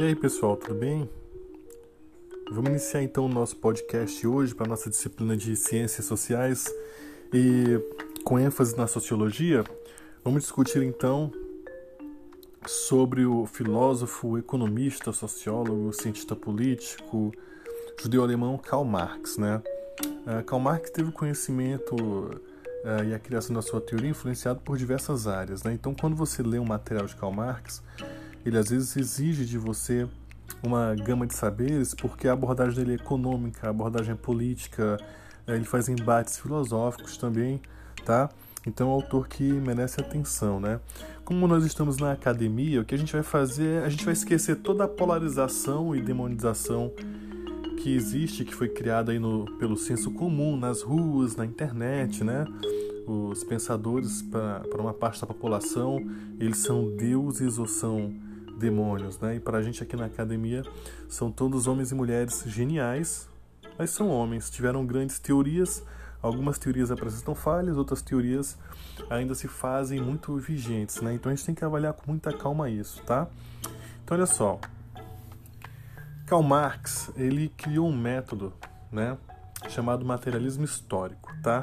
E aí, pessoal, tudo bem? Vamos iniciar então o nosso podcast hoje para a nossa disciplina de Ciências Sociais e com ênfase na sociologia. Vamos discutir então sobre o filósofo, economista, sociólogo, cientista político, judeu-alemão Karl Marx, né? Uh, Karl Marx teve conhecimento uh, e a criação da sua teoria influenciado por diversas áreas, né? Então, quando você lê um material de Karl Marx, ele às vezes exige de você uma gama de saberes, porque a abordagem dele é econômica, a abordagem é política, uh, ele faz embates filosóficos também, tá? Então é um autor que merece atenção, né? Como nós estamos na academia, o que a gente vai fazer, a gente vai esquecer toda a polarização e demonização que existe, que foi criada aí no, pelo senso comum, nas ruas, na internet, né? Os pensadores, para uma parte da população, eles são deuses ou são demônios, né? E para a gente aqui na academia, são todos homens e mulheres geniais, mas são homens, tiveram grandes teorias, Algumas teorias apresentam falhas, outras teorias ainda se fazem muito vigentes, né? Então a gente tem que avaliar com muita calma isso, tá? Então olha só, Karl Marx ele criou um método, né, chamado materialismo histórico, tá?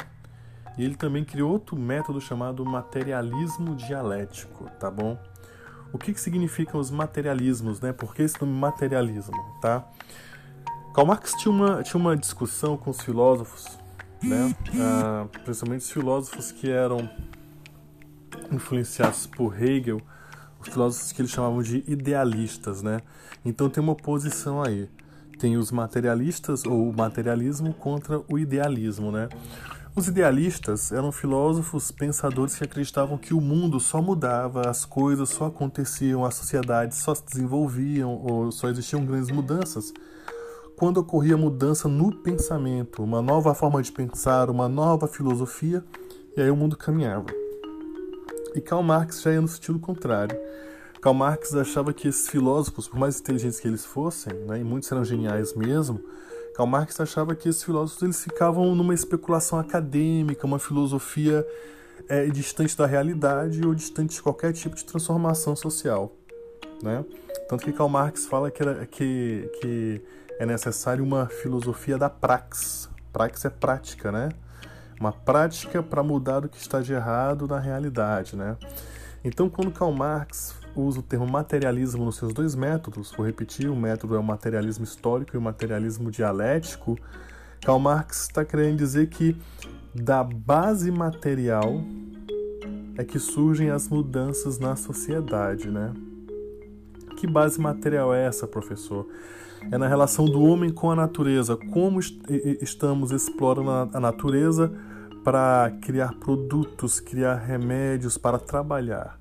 E ele também criou outro método chamado materialismo dialético, tá bom? O que, que significam os materialismos, né? Por que esse nome materialismo, tá? Karl Marx tinha uma, tinha uma discussão com os filósofos né? Ah, principalmente os filósofos que eram influenciados por Hegel, os filósofos que eles chamavam de idealistas, né? Então tem uma oposição aí. Tem os materialistas ou o materialismo contra o idealismo, né? Os idealistas eram filósofos, pensadores que acreditavam que o mundo só mudava, as coisas só aconteciam, as sociedades só se desenvolviam ou só existiam grandes mudanças quando ocorria mudança no pensamento, uma nova forma de pensar, uma nova filosofia, e aí o mundo caminhava. E Karl Marx já ia no sentido contrário. Karl Marx achava que esses filósofos, por mais inteligentes que eles fossem, né, e muitos eram geniais mesmo, Karl Marx achava que esses filósofos eles ficavam numa especulação acadêmica, uma filosofia é, distante da realidade ou distante de qualquer tipo de transformação social. Né? Tanto que Karl Marx fala que, era, que, que é necessário uma filosofia da prax. Prax é prática, né? Uma prática para mudar o que está de errado na realidade, né? Então, quando Karl Marx usa o termo materialismo nos seus dois métodos, vou repetir, o método é o materialismo histórico e o materialismo dialético, Karl Marx está querendo dizer que da base material é que surgem as mudanças na sociedade, né? Que base material é essa, professor? é na relação do homem com a natureza, como estamos explorando a natureza para criar produtos, criar remédios, para trabalhar.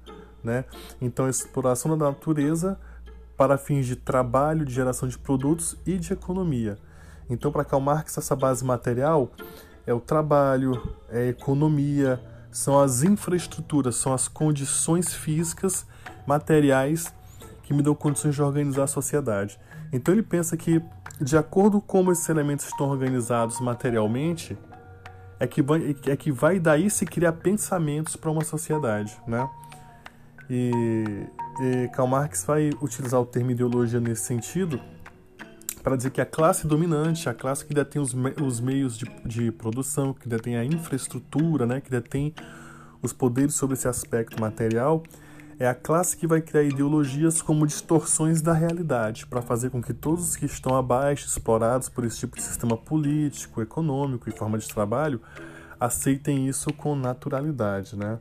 Né? Então, exploração da natureza para fins de trabalho, de geração de produtos e de economia. Então, para Karl Marx, essa base material é o trabalho, é a economia, são as infraestruturas, são as condições físicas, materiais que me dão condições de organizar a sociedade. Então ele pensa que, de acordo com como esses elementos estão organizados materialmente, é que vai, é que vai daí se criar pensamentos para uma sociedade, né? E, e Karl Marx vai utilizar o termo ideologia nesse sentido para dizer que a classe dominante, a classe que detém os, me, os meios de, de produção, que detém a infraestrutura, né, que detém os poderes sobre esse aspecto material, é a classe que vai criar ideologias como distorções da realidade, para fazer com que todos os que estão abaixo, explorados por esse tipo de sistema político, econômico e forma de trabalho, aceitem isso com naturalidade, né?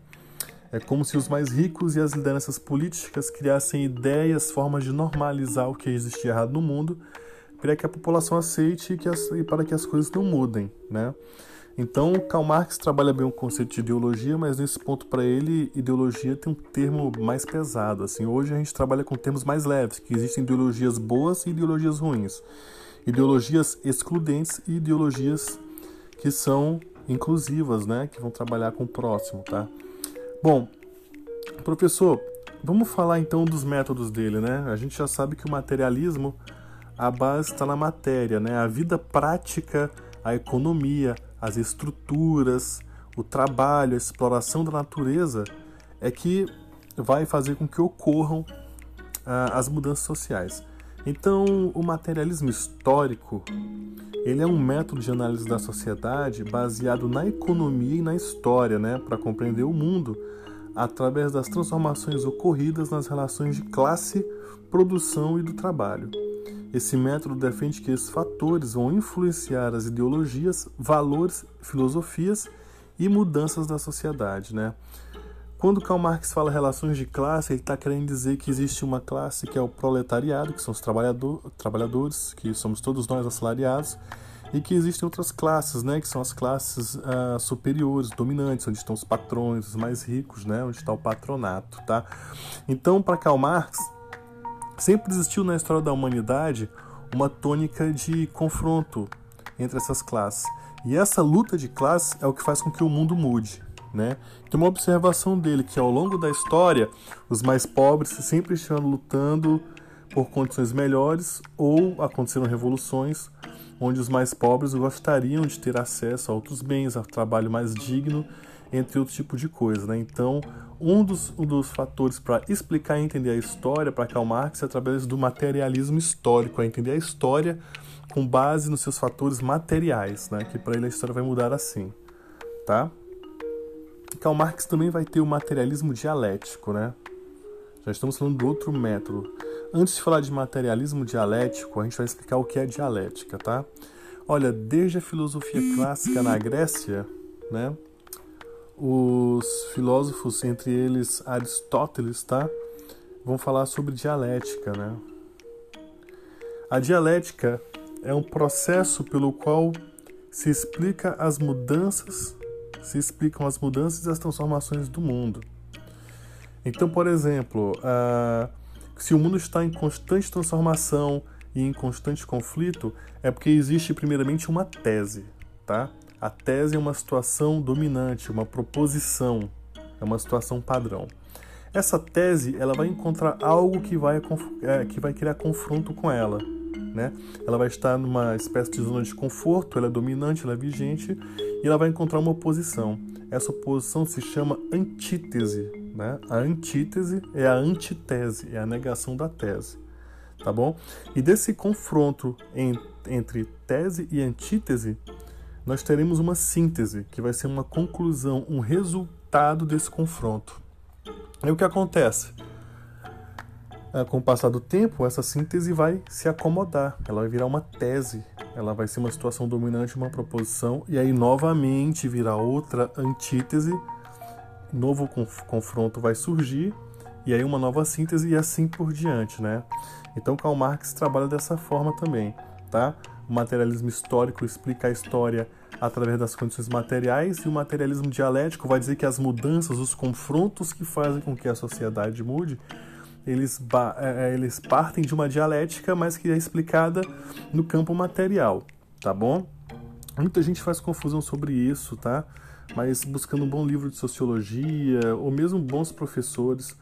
É como se os mais ricos e as lideranças políticas criassem ideias, formas de normalizar o que existe errado no mundo, para que a população aceite e, que as, e para que as coisas não mudem, né? Então, Karl Marx trabalha bem o conceito de ideologia, mas nesse ponto para ele, ideologia tem um termo mais pesado. Assim, hoje a gente trabalha com termos mais leves, que existem ideologias boas e ideologias ruins, ideologias excludentes e ideologias que são inclusivas, né, que vão trabalhar com o próximo, tá? Bom, professor, vamos falar então dos métodos dele, né? A gente já sabe que o materialismo a base está na matéria, né? A vida prática, a economia, as estruturas, o trabalho, a exploração da natureza é que vai fazer com que ocorram ah, as mudanças sociais. Então, o materialismo histórico, ele é um método de análise da sociedade baseado na economia e na história, né, para compreender o mundo através das transformações ocorridas nas relações de classe, produção e do trabalho. Esse método defende que esses fatores vão influenciar as ideologias, valores, filosofias e mudanças da sociedade, né? Quando Karl Marx fala relações de classe, ele está querendo dizer que existe uma classe que é o proletariado, que são os trabalhador, trabalhadores, que somos todos nós assalariados, e que existem outras classes, né, que são as classes uh, superiores, dominantes, onde estão os patrões, os mais ricos, né, onde está o patronato, tá? Então, para Karl Marx, sempre existiu na história da humanidade uma tônica de confronto entre essas classes. E essa luta de classes é o que faz com que o mundo mude. Né? Tem uma observação dele que ao longo da história os mais pobres sempre estiveram lutando por condições melhores ou aconteceram revoluções onde os mais pobres gostariam de ter acesso a outros bens, a trabalho mais digno, entre outros tipos de coisa. Né? Então, um dos, um dos fatores para explicar e entender a história para Karl Marx é através do materialismo histórico, é entender a história com base nos seus fatores materiais, né? que para ele a história vai mudar assim. Tá? Karl Marx também vai ter o materialismo dialético, né? Já estamos falando do outro método. Antes de falar de materialismo dialético, a gente vai explicar o que é dialética, tá? Olha, desde a filosofia clássica na Grécia, né? Os filósofos, entre eles Aristóteles, tá? Vão falar sobre dialética, né? A dialética é um processo pelo qual se explica as mudanças se explicam as mudanças e as transformações do mundo. Então, por exemplo, uh, se o mundo está em constante transformação e em constante conflito, é porque existe primeiramente uma tese, tá? A tese é uma situação dominante, uma proposição, é uma situação padrão. Essa tese, ela vai encontrar algo que vai, é, que vai criar confronto com ela, né? Ela vai estar numa espécie de zona de conforto, ela é dominante, ela é vigente, e ela vai encontrar uma oposição. Essa oposição se chama antítese. Né? A antítese é a antitese, é a negação da tese. Tá bom? E desse confronto em, entre tese e antítese, nós teremos uma síntese, que vai ser uma conclusão, um resultado desse confronto. E o que acontece? É, com o passar do tempo, essa síntese vai se acomodar, ela vai virar uma tese, ela vai ser uma situação dominante, uma proposição, e aí novamente virá outra antítese, novo confronto vai surgir, e aí uma nova síntese e assim por diante, né? Então Karl Marx trabalha dessa forma também, tá? O materialismo histórico explica a história através das condições materiais e o materialismo dialético vai dizer que as mudanças, os confrontos que fazem com que a sociedade mude, eles, é, é, eles partem de uma dialética, mas que é explicada no campo material, tá bom? Muita gente faz confusão sobre isso, tá? Mas buscando um bom livro de sociologia, ou mesmo bons professores,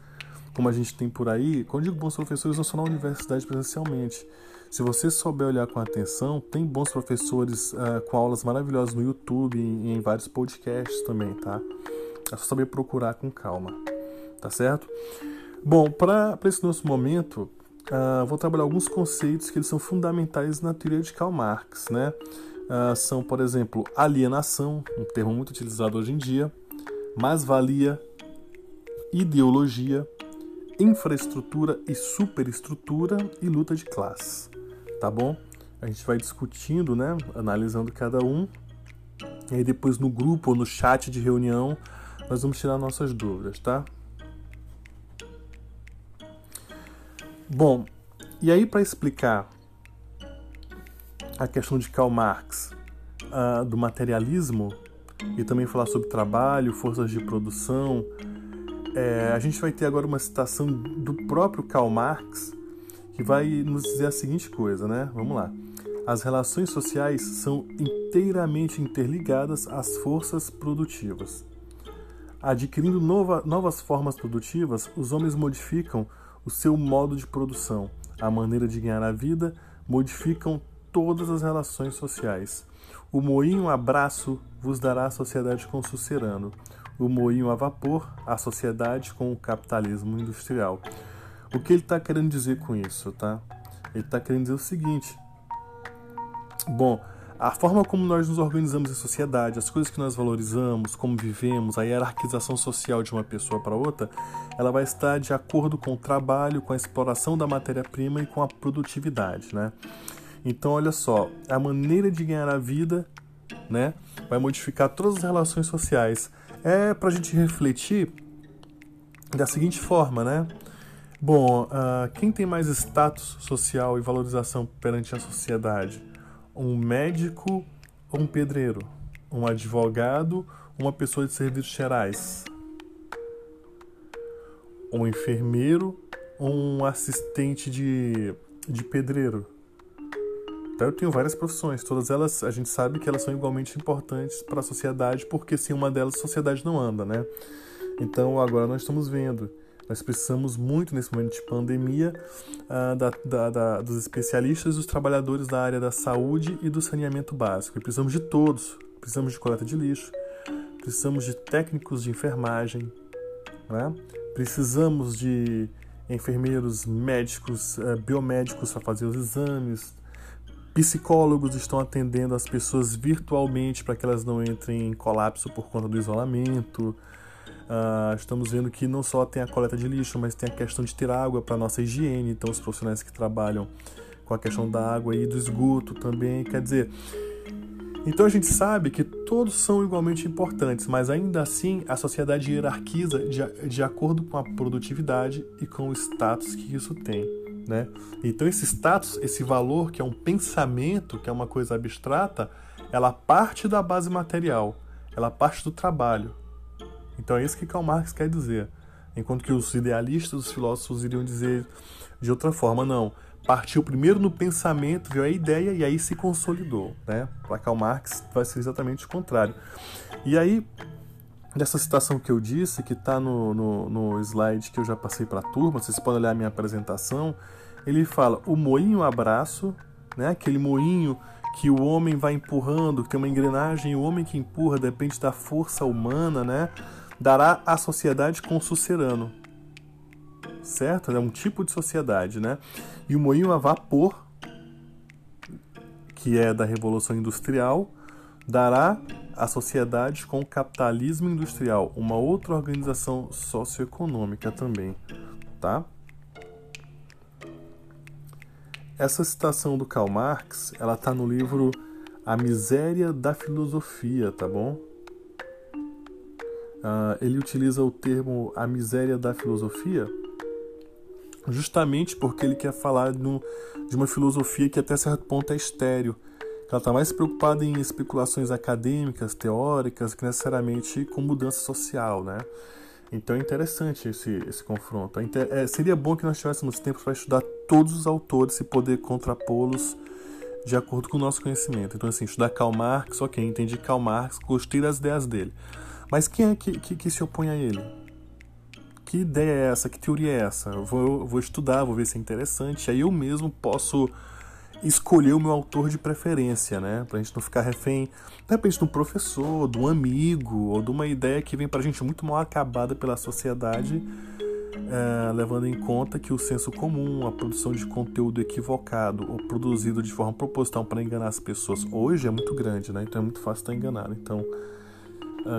como a gente tem por aí, quando digo bons professores, não só na universidade presencialmente. Se você souber olhar com atenção, tem bons professores uh, com aulas maravilhosas no YouTube e em vários podcasts também, tá? É só saber procurar com calma, tá certo? Bom, para esse nosso momento, uh, vou trabalhar alguns conceitos que eles são fundamentais na teoria de Karl Marx, né? Uh, são, por exemplo, alienação, um termo muito utilizado hoje em dia, mais-valia, ideologia, infraestrutura e superestrutura e luta de classes, tá bom? A gente vai discutindo, né, analisando cada um, e aí depois no grupo ou no chat de reunião nós vamos tirar nossas dúvidas, tá? Bom, e aí para explicar a questão de Karl Marx uh, do materialismo e também falar sobre trabalho, forças de produção, é, a gente vai ter agora uma citação do próprio Karl Marx que vai nos dizer a seguinte coisa, né? Vamos lá. As relações sociais são inteiramente interligadas às forças produtivas. Adquirindo nova, novas formas produtivas, os homens modificam o seu modo de produção, a maneira de ganhar a vida, modificam todas as relações sociais. O moinho a braço vos dará a sociedade com o sucerano, o moinho a vapor, a sociedade com o capitalismo industrial. O que ele está querendo dizer com isso, tá? Ele está querendo dizer o seguinte: bom, a forma como nós nos organizamos em sociedade, as coisas que nós valorizamos, como vivemos, a hierarquização social de uma pessoa para outra, ela vai estar de acordo com o trabalho, com a exploração da matéria-prima e com a produtividade, né? Então, olha só, a maneira de ganhar a vida, né, vai modificar todas as relações sociais. É para a gente refletir da seguinte forma, né? Bom, uh, quem tem mais status social e valorização perante a sociedade? Um médico ou um pedreiro, um advogado, uma pessoa de serviços gerais, um enfermeiro ou um assistente de, de pedreiro. Então eu tenho várias profissões, todas elas a gente sabe que elas são igualmente importantes para a sociedade, porque sem uma delas a sociedade não anda, né? Então agora nós estamos vendo nós precisamos muito, nesse momento de pandemia, uh, da, da, da, dos especialistas, dos trabalhadores da área da saúde e do saneamento básico. E precisamos de todos. Precisamos de coleta de lixo, precisamos de técnicos de enfermagem, né? precisamos de enfermeiros, médicos, uh, biomédicos para fazer os exames, psicólogos estão atendendo as pessoas virtualmente para que elas não entrem em colapso por conta do isolamento. Uh, estamos vendo que não só tem a coleta de lixo, mas tem a questão de ter água para nossa higiene. Então, os profissionais que trabalham com a questão da água e do esgoto também. Quer dizer, então a gente sabe que todos são igualmente importantes, mas ainda assim a sociedade hierarquiza de, de acordo com a produtividade e com o status que isso tem. Né? Então, esse status, esse valor, que é um pensamento, que é uma coisa abstrata, ela parte da base material, ela parte do trabalho. Então é isso que Karl Marx quer dizer. Enquanto que os idealistas, os filósofos iriam dizer de outra forma, não. Partiu primeiro no pensamento, veio a ideia e aí se consolidou. Né? Para Karl Marx vai ser exatamente o contrário. E aí, dessa citação que eu disse, que está no, no, no, slide que eu já passei para a turma, vocês podem olhar a minha apresentação, ele fala: o moinho abraço, né? aquele moinho que o homem vai empurrando, que tem uma engrenagem, o homem que empurra depende da força humana, né? Dará à sociedade com sucerano. Certo? É um tipo de sociedade, né? E o moinho a vapor, que é da Revolução Industrial, dará à sociedade com o capitalismo industrial, uma outra organização socioeconômica também, tá? Essa citação do Karl Marx, ela tá no livro A Miséria da Filosofia, tá bom? Uh, ele utiliza o termo a miséria da filosofia justamente porque ele quer falar no, de uma filosofia que até certo ponto é estéreo. Ela está mais preocupada em especulações acadêmicas, teóricas, que necessariamente com mudança social, né? Então é interessante esse, esse confronto. É, é seria bom que nós tivéssemos tempo para estudar todos os autores e poder contrapô-los de acordo com o nosso conhecimento. Então, assim, estudar Karl Marx, ok, entendi Karl Marx, gostei das ideias dele. Mas quem é que, que, que, se opõe a ele? Que ideia é essa? Que teoria é essa? Eu vou, vou estudar, vou ver se é interessante. Aí eu mesmo posso escolher o meu autor de preferência, né? Pra gente não ficar refém, de repente, de um professor, de um amigo, ou de uma ideia que vem pra gente muito mal acabada pela sociedade, é, levando em conta que o senso comum, a produção de conteúdo equivocado ou produzido de forma proposital para enganar as pessoas hoje é muito grande, né? Então é muito fácil estar enganado. Então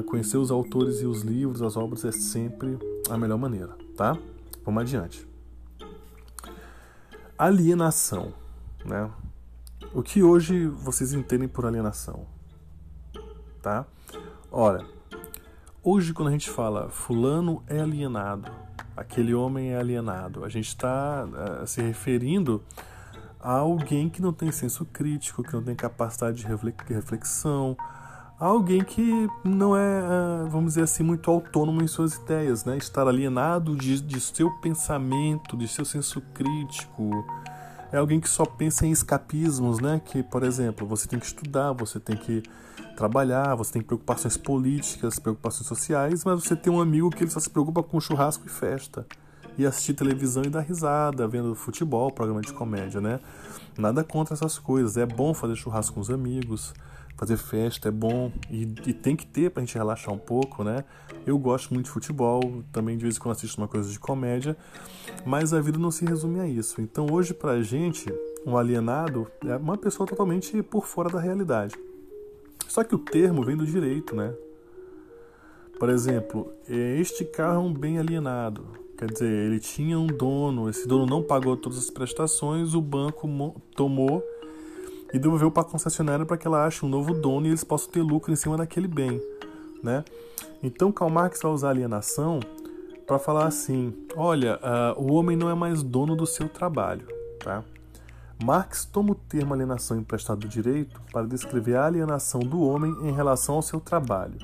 conhecer os autores e os livros, as obras é sempre a melhor maneira, tá? Vamos adiante. Alienação, né? O que hoje vocês entendem por alienação, tá? Ora, hoje quando a gente fala fulano é alienado, aquele homem é alienado, a gente está uh, ah, se referindo a alguém que não tem senso crítico, que não tem capacidade de reflexão, alguém que não é, é, vamos dizer assim, muito autônomo em suas ideias, né? Estar alienado de, de seu pensamento, de seu senso crítico. É alguém que só pensa em escapismos, né? Que, por exemplo, você tem que estudar, você tem que trabalhar, você tem preocupações políticas, preocupações sociais, mas você tem um amigo que ele só se preocupa com churrasco e festa. E assistir televisão e dar risada, vendo futebol, programa de comédia, né? Nada contra essas coisas. É bom fazer churrasco com os amigos, fazer festa é bom e, e tem que ter pra gente relaxar um pouco, né? Eu gosto muito de futebol, também de vez em quando assisto uma coisa de comédia, mas a vida não se resume a isso. Então hoje pra gente, um alienado é uma pessoa totalmente por fora da realidade. Só que o termo vem do direito, né? Por exemplo, este carro é um bem alienado. Quer dizer, ele tinha um dono, esse dono não pagou todas as prestações, o banco tomou e devolveu para a concessionária para que ela ache um novo dono e eles possam ter lucro em cima daquele bem, né? Então Karl Marx vai usar alienação para falar assim: olha, uh, o homem não é mais dono do seu trabalho, tá? Marx toma o termo alienação emprestado do direito para descrever a alienação do homem em relação ao seu trabalho.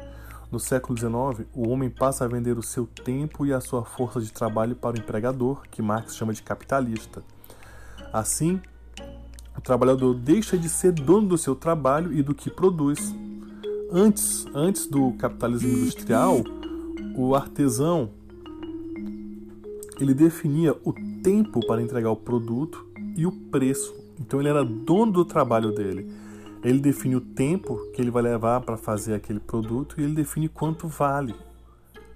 No século XIX, o homem passa a vender o seu tempo e a sua força de trabalho para o empregador, que Marx chama de capitalista. Assim, o trabalhador deixa de ser dono do seu trabalho e do que produz. Antes, antes do capitalismo industrial, o artesão ele definia o tempo para entregar o produto e o preço. Então ele era dono do trabalho dele. Ele define o tempo que ele vai levar para fazer aquele produto e ele define quanto vale,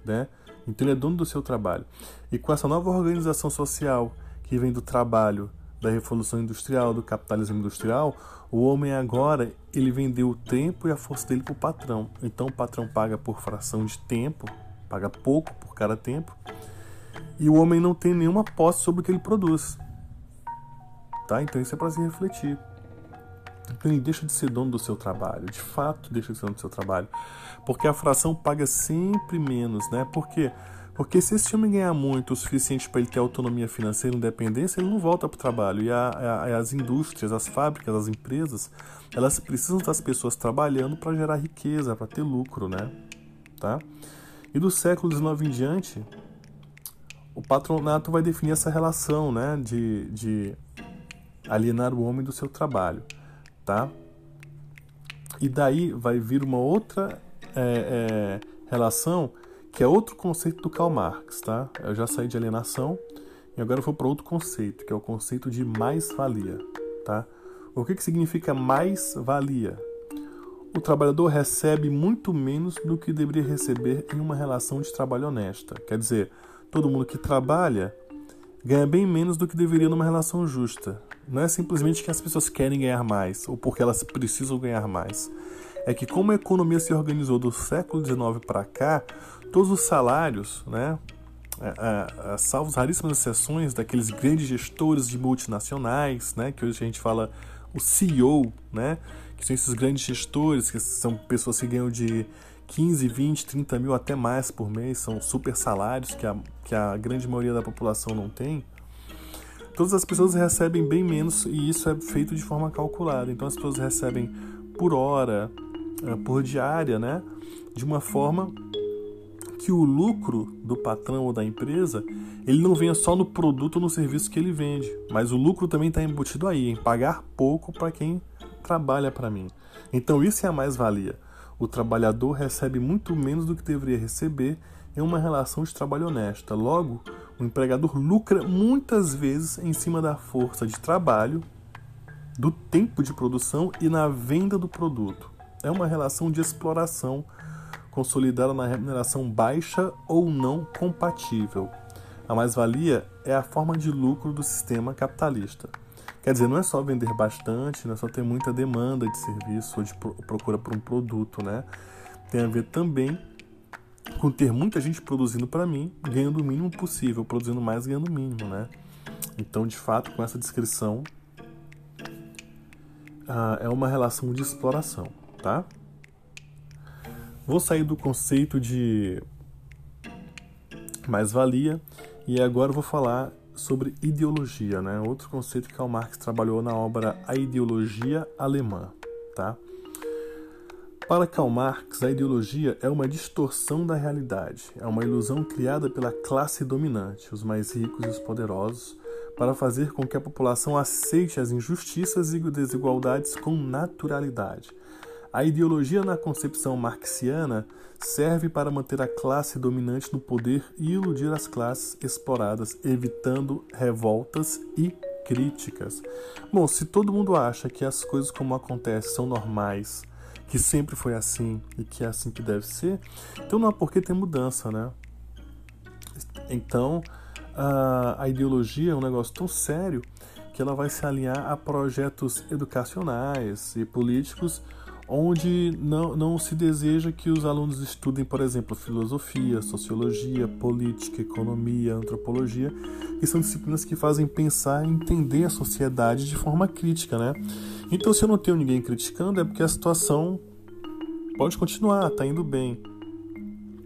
né? Então ele é dono do seu trabalho. E com essa nova organização social que vem do trabalho, da revolução industrial, do capitalismo industrial, o homem agora ele vendeu o tempo e a força dele para o patrão. Então o patrão paga por fração de tempo, paga pouco por cada tempo, e o homem não tem nenhuma posse sobre o que ele produz. Tá? Então isso é para se refletir. Então ele deixa de ser dono do seu trabalho, de fato deixa de ser dono do seu trabalho, porque a fração paga sempre menos, né? Por quê? Porque se esse homem ganhar muito, o suficiente para ele ter autonomia financeira e independência, ele não volta para o trabalho. E a, a, as indústrias, as fábricas, as empresas, elas precisam das pessoas trabalhando para gerar riqueza, para ter lucro, né? Tá? E do século XIX em diante, o patronato vai definir essa relação, né? De, de alienar o homem do seu trabalho, tá? E daí vai vir uma outra é, é, relação que é outro conceito do Karl Marx, tá? Eu já saí de alienação e agora eu vou para outro conceito, que é o conceito de mais-valia, tá? O que, que significa mais-valia? O trabalhador recebe muito menos do que deveria receber em uma relação de trabalho honesta. Quer dizer, todo mundo que trabalha ganha bem menos do que deveria numa relação justa. Não é simplesmente que as pessoas querem ganhar mais ou porque elas precisam ganhar mais. É que como a economia se organizou do século XIX para cá, todos os salários, né, é, é, é, salvo raríssimas exceções daqueles grandes gestores de multinacionais, né, que hoje a gente fala o CEO, né, que são esses grandes gestores, que são pessoas que ganham de 15, 20, 30 mil até mais por mês, são super salários que a, que a grande maioria da população não tem. Todas as pessoas recebem bem menos e isso é feito de forma calculada. Então as pessoas recebem por hora, é, por diária, né? De uma forma que o lucro do patrão ou da empresa ele não venha só no produto ou no serviço que ele vende, mas o lucro também está embutido aí, em pagar pouco para quem trabalha para mim. Então isso é a mais-valia. O trabalhador recebe muito menos do que deveria receber em uma relação de trabalho honesta. Logo, o empregador lucra muitas vezes em cima da força de trabalho, do tempo de produção e na venda do produto. É uma relação de exploração consolidada na remuneração baixa ou não compatível. A mais-valia é a forma de lucro do sistema capitalista. Quer dizer, não é só vender bastante, não é só ter muita demanda de serviço ou de procura por um produto, né? Tem a ver também com ter muita gente produzindo para mim, ganhando o mínimo possível, produzindo mais, ganhando o mínimo, né? Então, de fato, com essa descrição, ah, é uma relação de exploração, tá? Vou sair do conceito de mais-valia e agora vou falar sobre ideologia, né? Outro conceito que Karl Marx trabalhou na obra A Ideologia Alemã, tá? Para Karl Marx, a ideologia é uma distorção da realidade, é uma ilusão criada pela classe dominante, os mais ricos e os poderosos, para fazer com que a população aceite as injustiças e desigualdades com naturalidade a ideologia na concepção marxiana serve para manter a classe dominante no poder e iludir as classes exploradas, evitando revoltas e críticas. Bom, se todo mundo acha que as coisas como acontecem são normais, que sempre foi assim e que é assim que deve ser, então não há por que ter mudança, né? Então, a, ideologia é um negócio tão sério que ela vai se alinhar a projetos educacionais e políticos onde não, não se deseja que os alunos estudem, por exemplo, filosofia, sociologia, política, economia, antropologia, que são disciplinas que fazem pensar e entender a sociedade de forma crítica, né? Então, se eu não tenho ninguém criticando, é porque a situação pode continuar, está indo bem,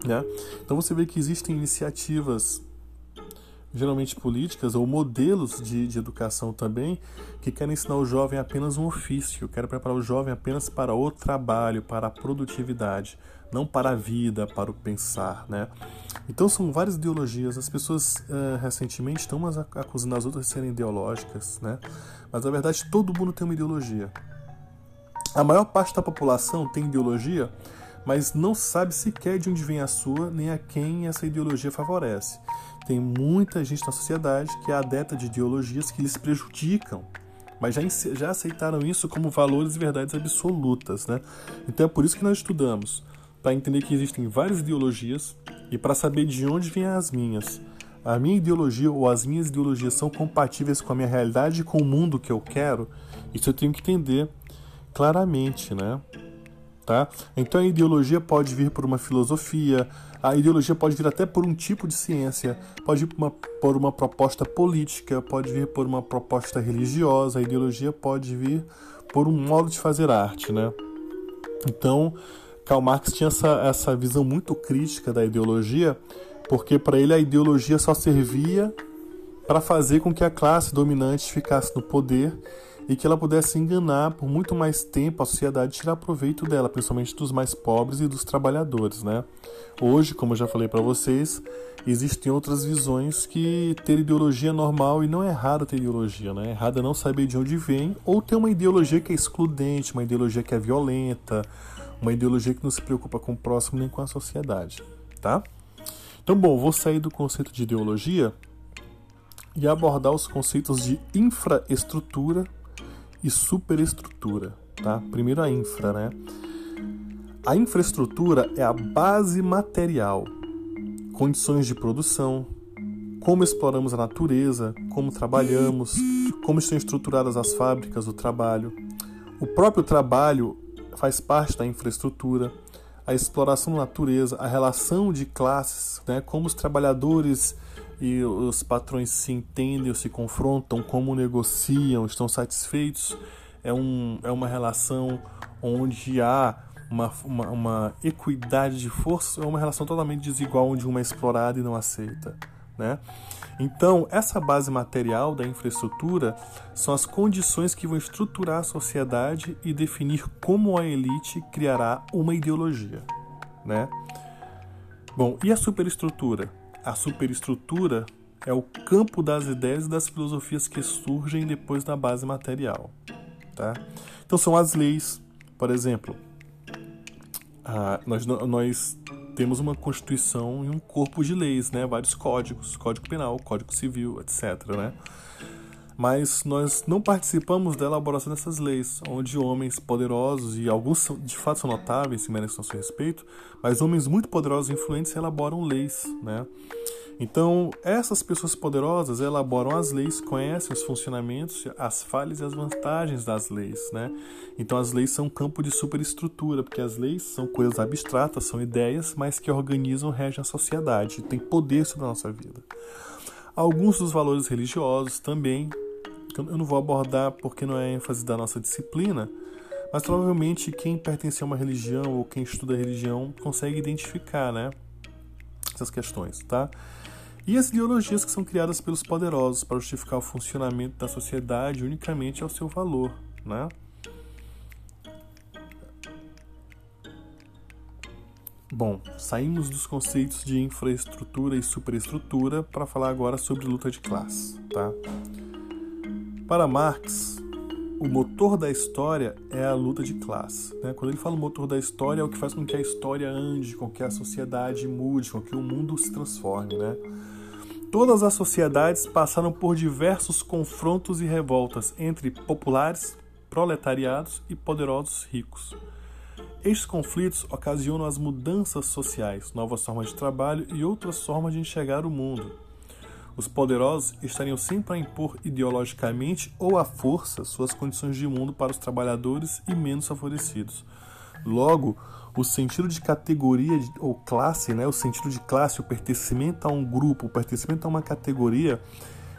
né? Então, você vê que existem iniciativas geralmente políticas ou modelos de, de educação também, que querem ensinar o jovem apenas um ofício, querem preparar o jovem apenas para o trabalho, para a produtividade, não para a vida, para o pensar, né? Então são várias ideologias. As pessoas uh, recentemente estão umas acusando as outras de serem ideológicas, né? Mas na verdade todo mundo tem uma ideologia. A maior parte da população tem ideologia, mas não sabe sequer de onde vem a sua nem a quem essa ideologia favorece tem muita gente na sociedade que é adepta de ideologias que lhes prejudicam, mas já, já aceitaram isso como valores e verdades absolutas. Né? Então é por isso que nós estudamos, para entender que existem várias ideologias e para saber de onde vêm as minhas. A minha ideologia ou as minhas ideologias são compatíveis com a minha realidade e com o mundo que eu quero, isso eu tenho que entender claramente, né? Tá? Então a ideologia pode vir por uma filosofia, a ideologia pode vir até por um tipo de ciência, pode vir por uma, por uma proposta política, pode vir por uma proposta religiosa, a ideologia pode vir por um modo de fazer arte, né? Então, Karl Marx tinha essa, essa visão muito crítica da ideologia, porque para ele a ideologia só servia para fazer com que a classe dominante ficasse no poder e que ela pudesse enganar por muito mais tempo a sociedade tirar proveito dela, principalmente dos mais pobres e dos trabalhadores, né? Hoje, como eu já falei para vocês, existem outras visões que ter ideologia é normal e não é errado ter ideologia, né? É errado é não saber de onde vem ou ter uma ideologia que é excludente, uma ideologia que é violenta, uma ideologia que não se preocupa com o próximo nem com a sociedade, tá? Então, bom, vou sair do conceito de ideologia e abordar os conceitos de infraestrutura e superestrutura, tá? Primeiro a infra, né? A infraestrutura é a base material, condições de produção, como exploramos a natureza, como trabalhamos, como estão estruturadas as fábricas do trabalho. O próprio trabalho faz parte da infraestrutura, a exploração da natureza, a relação de classes, né, como os trabalhadores e os patrões se entendem ou se confrontam, como negociam, estão satisfeitos. É, um, é uma relação onde há uma, uma, uma equidade de força, é uma relação totalmente desigual, onde uma é explorada e não aceita. Né? Então, essa base material da infraestrutura são as condições que vão estruturar a sociedade e definir como a elite criará uma ideologia. Né? Bom, e a superestrutura? A superestrutura é o campo das ideias e das filosofias que surgem depois da base material. Tá? Então são as leis, por exemplo, nós, nós temos uma constituição e um corpo de leis, né? vários códigos, código penal, código civil, etc. Né? Mas nós não participamos da elaboração dessas leis, onde homens poderosos, e alguns de fato são notáveis e merecem nosso respeito, mas homens muito poderosos e influentes elaboram leis. Né? Então, essas pessoas poderosas elaboram as leis, conhecem os funcionamentos, as falhas e as vantagens das leis, né? Então, as leis são um campo de superestrutura, porque as leis são coisas abstratas, são ideias, mas que organizam, regem a sociedade, têm poder sobre a nossa vida. Alguns dos valores religiosos também, eu não vou abordar porque não é ênfase da nossa disciplina, mas provavelmente quem pertence a uma religião ou quem estuda religião consegue identificar, né? Essas questões, tá? e as ideologias que são criadas pelos poderosos para justificar o funcionamento da sociedade unicamente ao seu valor, né? Bom, saímos dos conceitos de infraestrutura e superestrutura para falar agora sobre luta de classe, tá? Para Marx, o motor da história é a luta de classe. Né? Quando ele fala o motor da história, é o que faz com que a história ande, com que a sociedade mude, com que o mundo se transforme. Né? Todas as sociedades passaram por diversos confrontos e revoltas entre populares, proletariados e poderosos ricos. Estes conflitos ocasionam as mudanças sociais, novas formas de trabalho e outras formas de enxergar o mundo. Os poderosos estariam sempre a impor ideologicamente ou à força suas condições de mundo para os trabalhadores e menos favorecidos. Logo, o sentido de categoria ou classe, né, o sentido de classe, o pertencimento a um grupo, o pertencimento a uma categoria,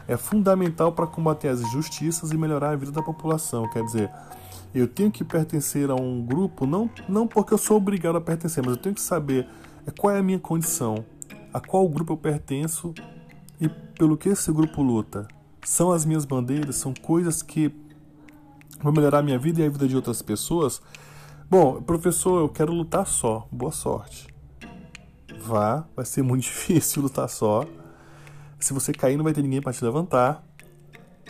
é fundamental para combater as injustiças e melhorar a vida da população. Quer dizer, eu tenho que pertencer a um grupo, não, não porque eu sou obrigado a pertencer, mas eu tenho que saber é, qual é a minha condição, a qual grupo eu pertenço pelo que esse grupo luta. São as minhas bandeiras, são coisas que vão melhorar a minha vida e a vida de outras pessoas. Bom, professor, eu quero lutar só. Boa sorte. Vá, vai ser muito difícil lutar só. Se você cair, não vai ter ninguém para te levantar,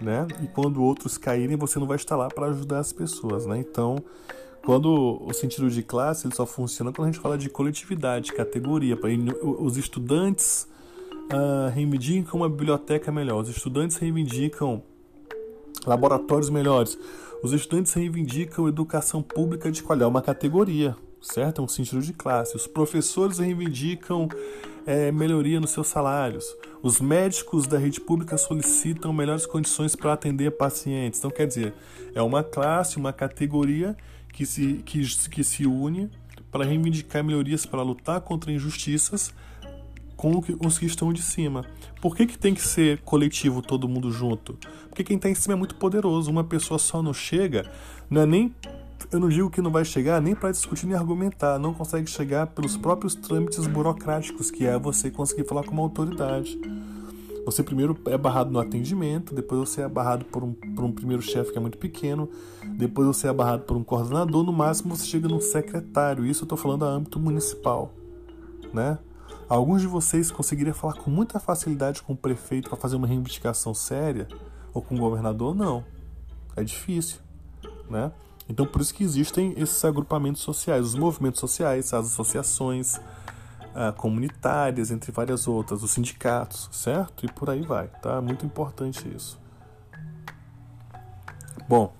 né? E quando outros caírem, você não vai estar lá para ajudar as pessoas, né? Então, quando o sentido de classe ele só funciona quando a gente fala de coletividade, categoria. Os estudantes uh, reivindicam uma biblioteca melhor, os estudantes reivindicam laboratórios melhores, os estudantes reivindicam educação pública de qualidade, uma categoria, certo? É um sentido de classe. Os professores reivindicam é, melhoria nos seus salários. Os médicos da rede pública solicitam melhores condições para atender pacientes. Então, quer dizer, é uma classe, uma categoria que se, que, que se une para reivindicar melhorias, para lutar contra injustiças com os que estão de cima. Por que, que tem que ser coletivo todo mundo junto? Porque quem está em cima é muito poderoso. Uma pessoa só não chega, não é nem. Eu não digo que não vai chegar nem para discutir nem argumentar, não consegue chegar pelos próprios trâmites burocráticos, que é você conseguir falar com uma autoridade. Você primeiro é barrado no atendimento, depois você é barrado por um, por um primeiro chefe que é muito pequeno, depois você é barrado por um coordenador, no máximo você chega num secretário. Isso eu estou falando a âmbito municipal, né? Alguns de vocês conseguiriam falar com muita facilidade com o prefeito para fazer uma reivindicação séria, ou com o governador? Não. É difícil, né? Então, por isso que existem esses agrupamentos sociais, os movimentos sociais, as associações uh, comunitárias, entre várias outras, os sindicatos, certo? E por aí vai, tá? Muito importante isso. Bom,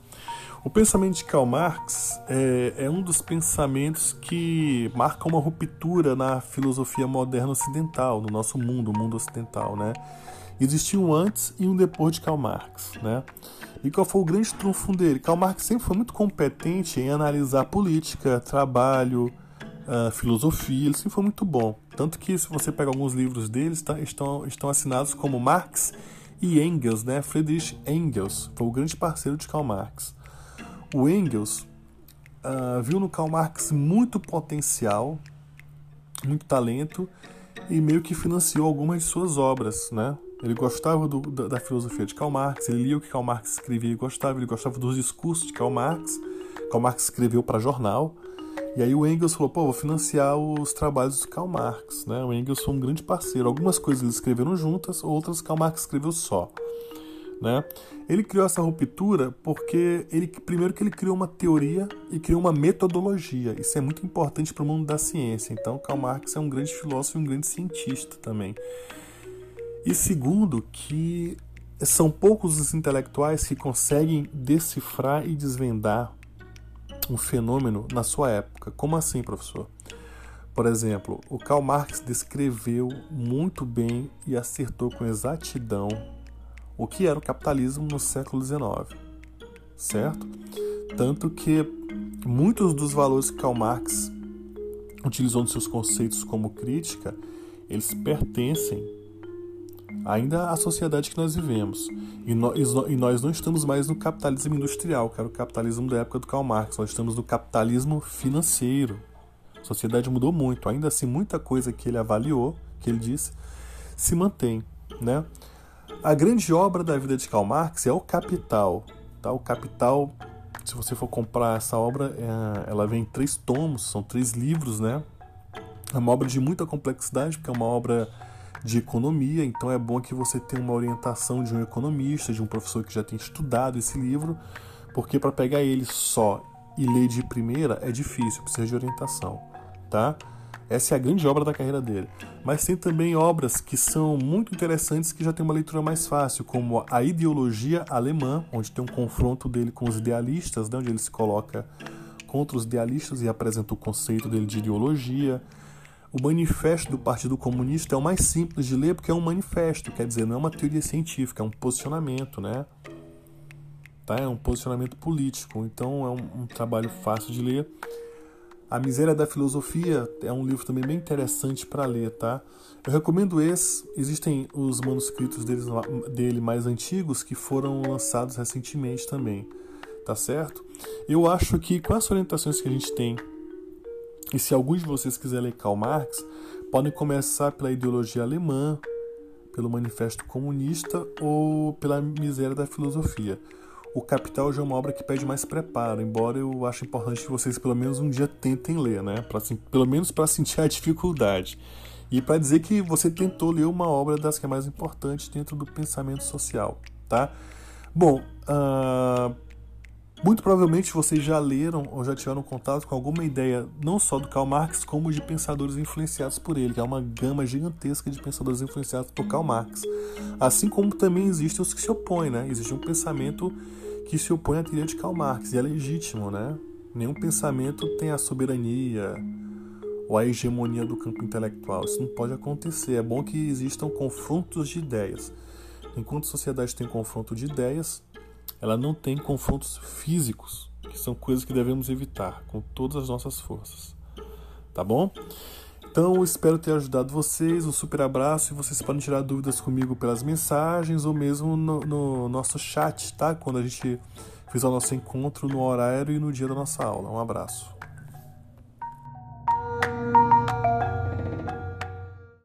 o pensamento de Karl Marx é, é, um dos pensamentos que marca uma ruptura na filosofia moderna ocidental, no nosso mundo, o mundo ocidental, né? Existia um antes e um depois de Karl Marx, né? E qual foi o grande trunfo dele? Karl Marx sempre foi muito competente em analisar política, trabalho, uh, filosofia, ele sempre foi muito bom. Tanto que se você pega alguns livros dele, está, estão, estão assinados como Marx e Engels, né? Friedrich Engels foi o grande parceiro de Karl Marx. O Engels uh, viu no Karl Marx muito potencial, muito talento e meio que financiou algumas de suas obras, né? Ele gostava do, da, da, filosofia de Karl Marx, ele lia o que Karl Marx escrevia e gostava, ele gostava dos discursos de Karl Marx. Karl Marx escreveu para jornal. E aí o Engels falou, pô, vou financiar os trabalhos do Karl Marx, né? O Engels foi um grande parceiro. Algumas coisas eles escreveram juntas, outras Karl Marx escreveu só. Né? Ele criou essa ruptura porque ele primeiro que ele criou uma teoria e criou uma metodologia. Isso é muito importante para o mundo da ciência. Então, Karl Marx é um grande filósofo e um grande cientista também. E segundo, que são poucos os intelectuais que conseguem decifrar e desvendar um fenômeno na sua época. Como assim, professor? Por exemplo, o Karl Marx descreveu muito bem e acertou com exatidão o que era o capitalismo no século XIX, certo? Tanto que muitos dos valores que Karl Marx utilizou nos seus conceitos como crítica, eles pertencem ainda à sociedade que nós vivemos. E nós não estamos mais no capitalismo industrial, que era o capitalismo da época do Karl Marx, nós estamos no capitalismo financeiro. A sociedade mudou muito, ainda assim muita coisa que ele avaliou, que ele disse, se mantém, né? A grande obra da vida de Karl Marx é o Capital. Tá? O Capital, se você for comprar essa obra, é, ela vem em três tomos, são três livros, né? É uma obra de muita complexidade, porque é uma obra de economia, então é bom que você tenha uma orientação de um economista, de um professor que já tem estudado esse livro, porque para pegar ele só e ler de primeira é difícil, precisa de orientação, tá? Essa é a grande obra da carreira dele. Mas tem também obras que são muito interessantes que já tem uma leitura mais fácil, como A Ideologia Alemã, onde tem um confronto dele com os idealistas, né, onde ele se coloca contra os idealistas e apresenta o conceito dele de ideologia. O manifesto do Partido Comunista é o mais simples de ler porque é um manifesto, quer dizer, não é uma teoria científica, é um posicionamento, né? Tá? É um posicionamento político, então é um, um trabalho fácil de ler. A Miséria da Filosofia é um livro também bem interessante para ler, tá? Eu recomendo esse. Existem os manuscritos deles, dele mais antigos que foram lançados recentemente também, tá certo? Eu acho que com as orientações que a gente tem e se alguns de vocês quiserem ler Karl Marx, podem começar pela ideologia alemã, pelo Manifesto Comunista ou pela Miséria da Filosofia. O Capital já é uma obra que pede mais preparo, embora eu ache importante que vocês pelo menos um dia tentem ler, né? Pra, pelo menos para sentir a dificuldade. E para dizer que você tentou ler uma obra das que é mais importante dentro do pensamento social, tá? Bom, uh, muito provavelmente vocês já leram ou já tiveram contato com alguma ideia, não só do Karl Marx, como de pensadores influenciados por ele, que é uma gama gigantesca de pensadores influenciados por Karl Marx. Assim como também existem os que se opõem, né? Existe um pensamento que se opõe à teoria de Karl Marx, e é legítimo, né? Nenhum pensamento tem a soberania ou a hegemonia do campo intelectual. Isso não pode acontecer. É bom que existam confrontos de ideias. Enquanto a sociedade tem confronto de ideias, ela não tem confrontos físicos, que são coisas que devemos evitar com todas as nossas forças. Tá bom? Então, eu espero ter ajudado vocês. Um super abraço e vocês podem tirar dúvidas comigo pelas mensagens ou mesmo no, no nosso chat, tá? Quando a gente fizer o nosso encontro no horário e no dia da nossa aula. Um abraço.